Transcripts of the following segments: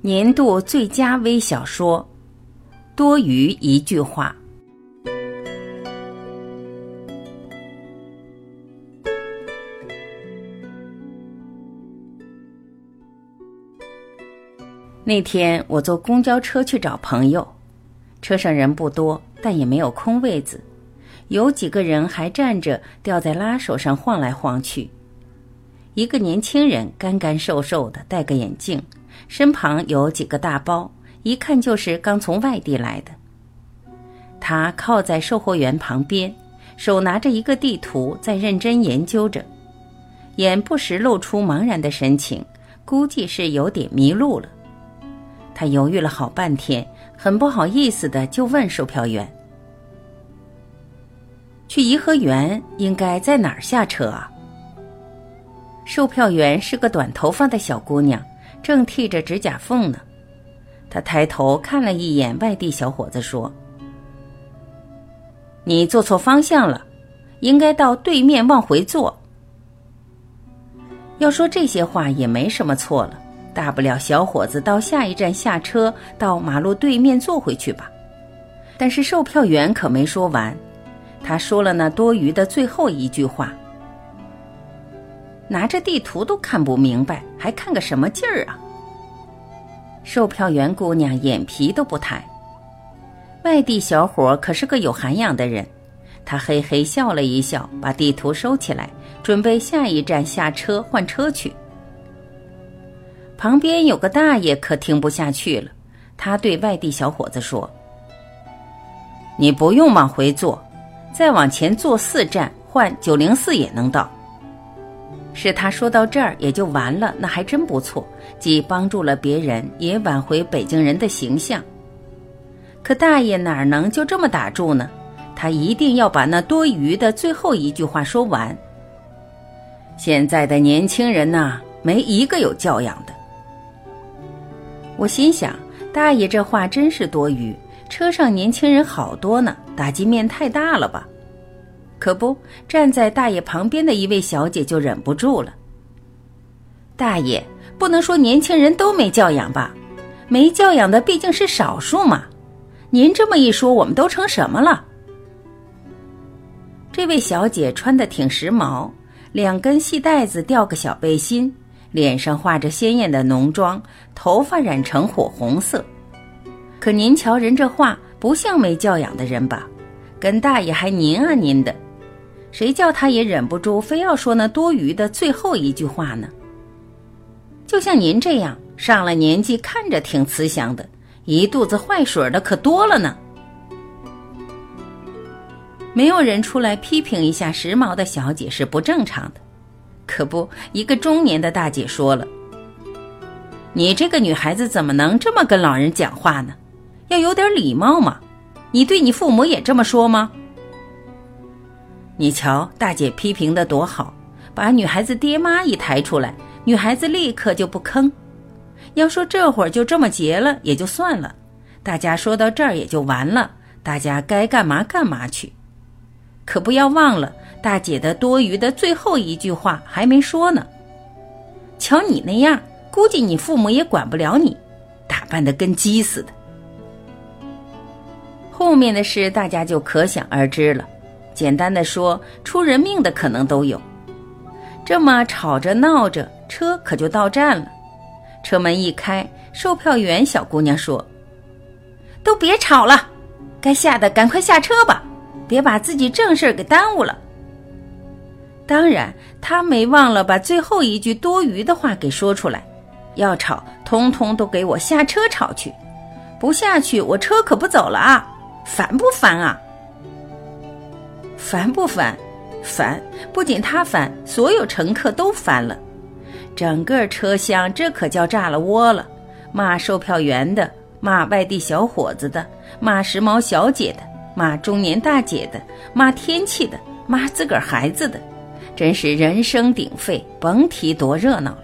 年度最佳微小说，多余一句话。那天我坐公交车去找朋友，车上人不多，但也没有空位子，有几个人还站着，吊在拉手上晃来晃去。一个年轻人干干瘦瘦的，戴个眼镜。身旁有几个大包，一看就是刚从外地来的。他靠在售货员旁边，手拿着一个地图，在认真研究着，眼不时露出茫然的神情，估计是有点迷路了。他犹豫了好半天，很不好意思的就问售票员：“去颐和园应该在哪儿下车啊？”售票员是个短头发的小姑娘。正剃着指甲缝呢，他抬头看了一眼外地小伙子，说：“你坐错方向了，应该到对面往回坐。”要说这些话也没什么错了，大不了小伙子到下一站下车，到马路对面坐回去吧。但是售票员可没说完，他说了那多余的最后一句话。拿着地图都看不明白，还看个什么劲儿啊！售票员姑娘眼皮都不抬。外地小伙可是个有涵养的人，他嘿嘿笑了一笑，把地图收起来，准备下一站下车换车去。旁边有个大爷可听不下去了，他对外地小伙子说：“你不用往回坐，再往前坐四站换九零四也能到。”是他说到这儿也就完了，那还真不错，既帮助了别人，也挽回北京人的形象。可大爷哪能就这么打住呢？他一定要把那多余的最后一句话说完。现在的年轻人呐，没一个有教养的。我心想，大爷这话真是多余，车上年轻人好多呢，打击面太大了吧。可不，站在大爷旁边的一位小姐就忍不住了。大爷，不能说年轻人都没教养吧？没教养的毕竟是少数嘛。您这么一说，我们都成什么了？这位小姐穿的挺时髦，两根细带子吊个小背心，脸上画着鲜艳的浓妆，头发染成火红色。可您瞧人这话，不像没教养的人吧？跟大爷还您啊您的。谁叫他也忍不住非要说那多余的最后一句话呢？就像您这样上了年纪，看着挺慈祥的，一肚子坏水的可多了呢。没有人出来批评一下时髦的小姐是不正常的，可不，一个中年的大姐说了：“你这个女孩子怎么能这么跟老人讲话呢？要有点礼貌嘛！你对你父母也这么说吗？”你瞧，大姐批评的多好，把女孩子爹妈一抬出来，女孩子立刻就不吭。要说这会儿就这么结了，也就算了，大家说到这儿也就完了，大家该干嘛干嘛去。可不要忘了，大姐的多余的最后一句话还没说呢。瞧你那样，估计你父母也管不了你，打扮的跟鸡似的。后面的事大家就可想而知了。简单的说，出人命的可能都有。这么吵着闹着，车可就到站了。车门一开，售票员小姑娘说：“都别吵了，该下的赶快下车吧，别把自己正事给耽误了。”当然，她没忘了把最后一句多余的话给说出来：“要吵，通通都给我下车吵去，不下去我车可不走了啊！烦不烦啊？”烦不烦？烦！不仅他烦，所有乘客都烦了。整个车厢这可叫炸了窝了，骂售票员的，骂外地小伙子的，骂时髦小姐的，骂中年大姐的，骂天气的，骂自个儿孩子的，真是人声鼎沸，甭提多热闹了。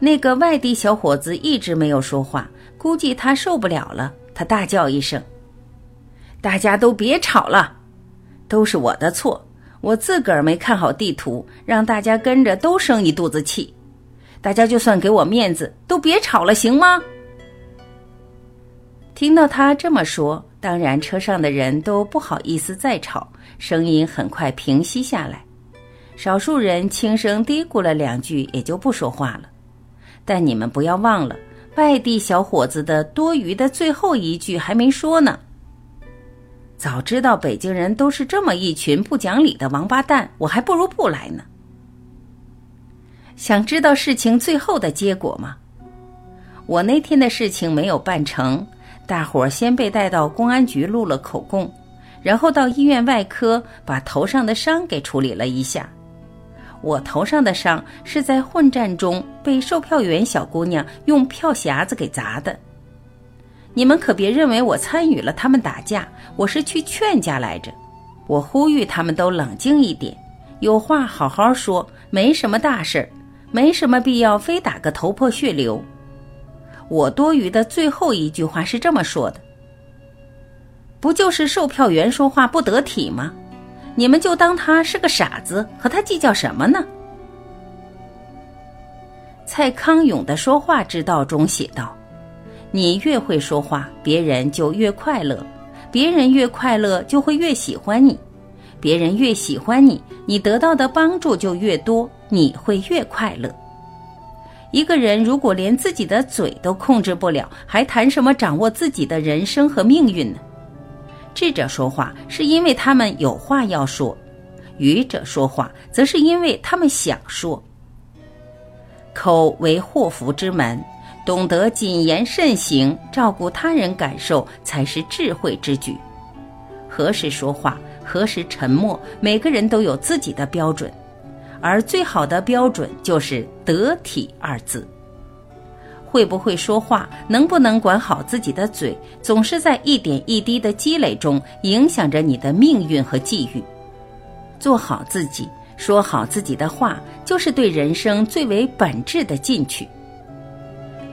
那个外地小伙子一直没有说话，估计他受不了了，他大叫一声：“大家都别吵了！”都是我的错，我自个儿没看好地图，让大家跟着都生一肚子气。大家就算给我面子，都别吵了，行吗？听到他这么说，当然车上的人都不好意思再吵，声音很快平息下来。少数人轻声嘀咕了两句，也就不说话了。但你们不要忘了，外地小伙子的多余的最后一句还没说呢。早知道北京人都是这么一群不讲理的王八蛋，我还不如不来呢。想知道事情最后的结果吗？我那天的事情没有办成，大伙儿先被带到公安局录了口供，然后到医院外科把头上的伤给处理了一下。我头上的伤是在混战中被售票员小姑娘用票匣子给砸的。你们可别认为我参与了他们打架，我是去劝架来着。我呼吁他们都冷静一点，有话好好说，没什么大事儿，没什么必要非打个头破血流。我多余的最后一句话是这么说的：不就是售票员说话不得体吗？你们就当他是个傻子，和他计较什么呢？蔡康永的说话之道中写道。你越会说话，别人就越快乐；别人越快乐，就会越喜欢你；别人越喜欢你，你得到的帮助就越多，你会越快乐。一个人如果连自己的嘴都控制不了，还谈什么掌握自己的人生和命运呢？智者说话是因为他们有话要说，愚者说话则是因为他们想说。口为祸福之门。懂得谨言慎行，照顾他人感受，才是智慧之举。何时说话，何时沉默，每个人都有自己的标准，而最好的标准就是“得体”二字。会不会说话，能不能管好自己的嘴，总是在一点一滴的积累中，影响着你的命运和际遇。做好自己，说好自己的话，就是对人生最为本质的进取。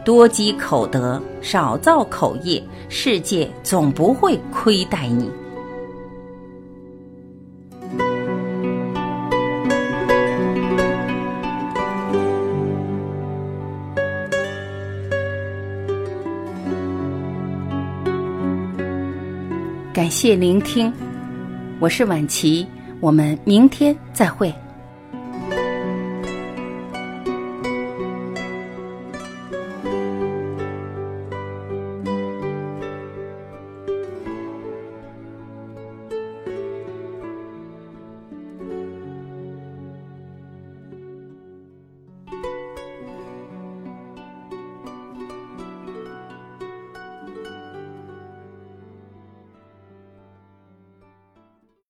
多积口德，少造口业，世界总不会亏待你。感谢聆听，我是晚琪，我们明天再会。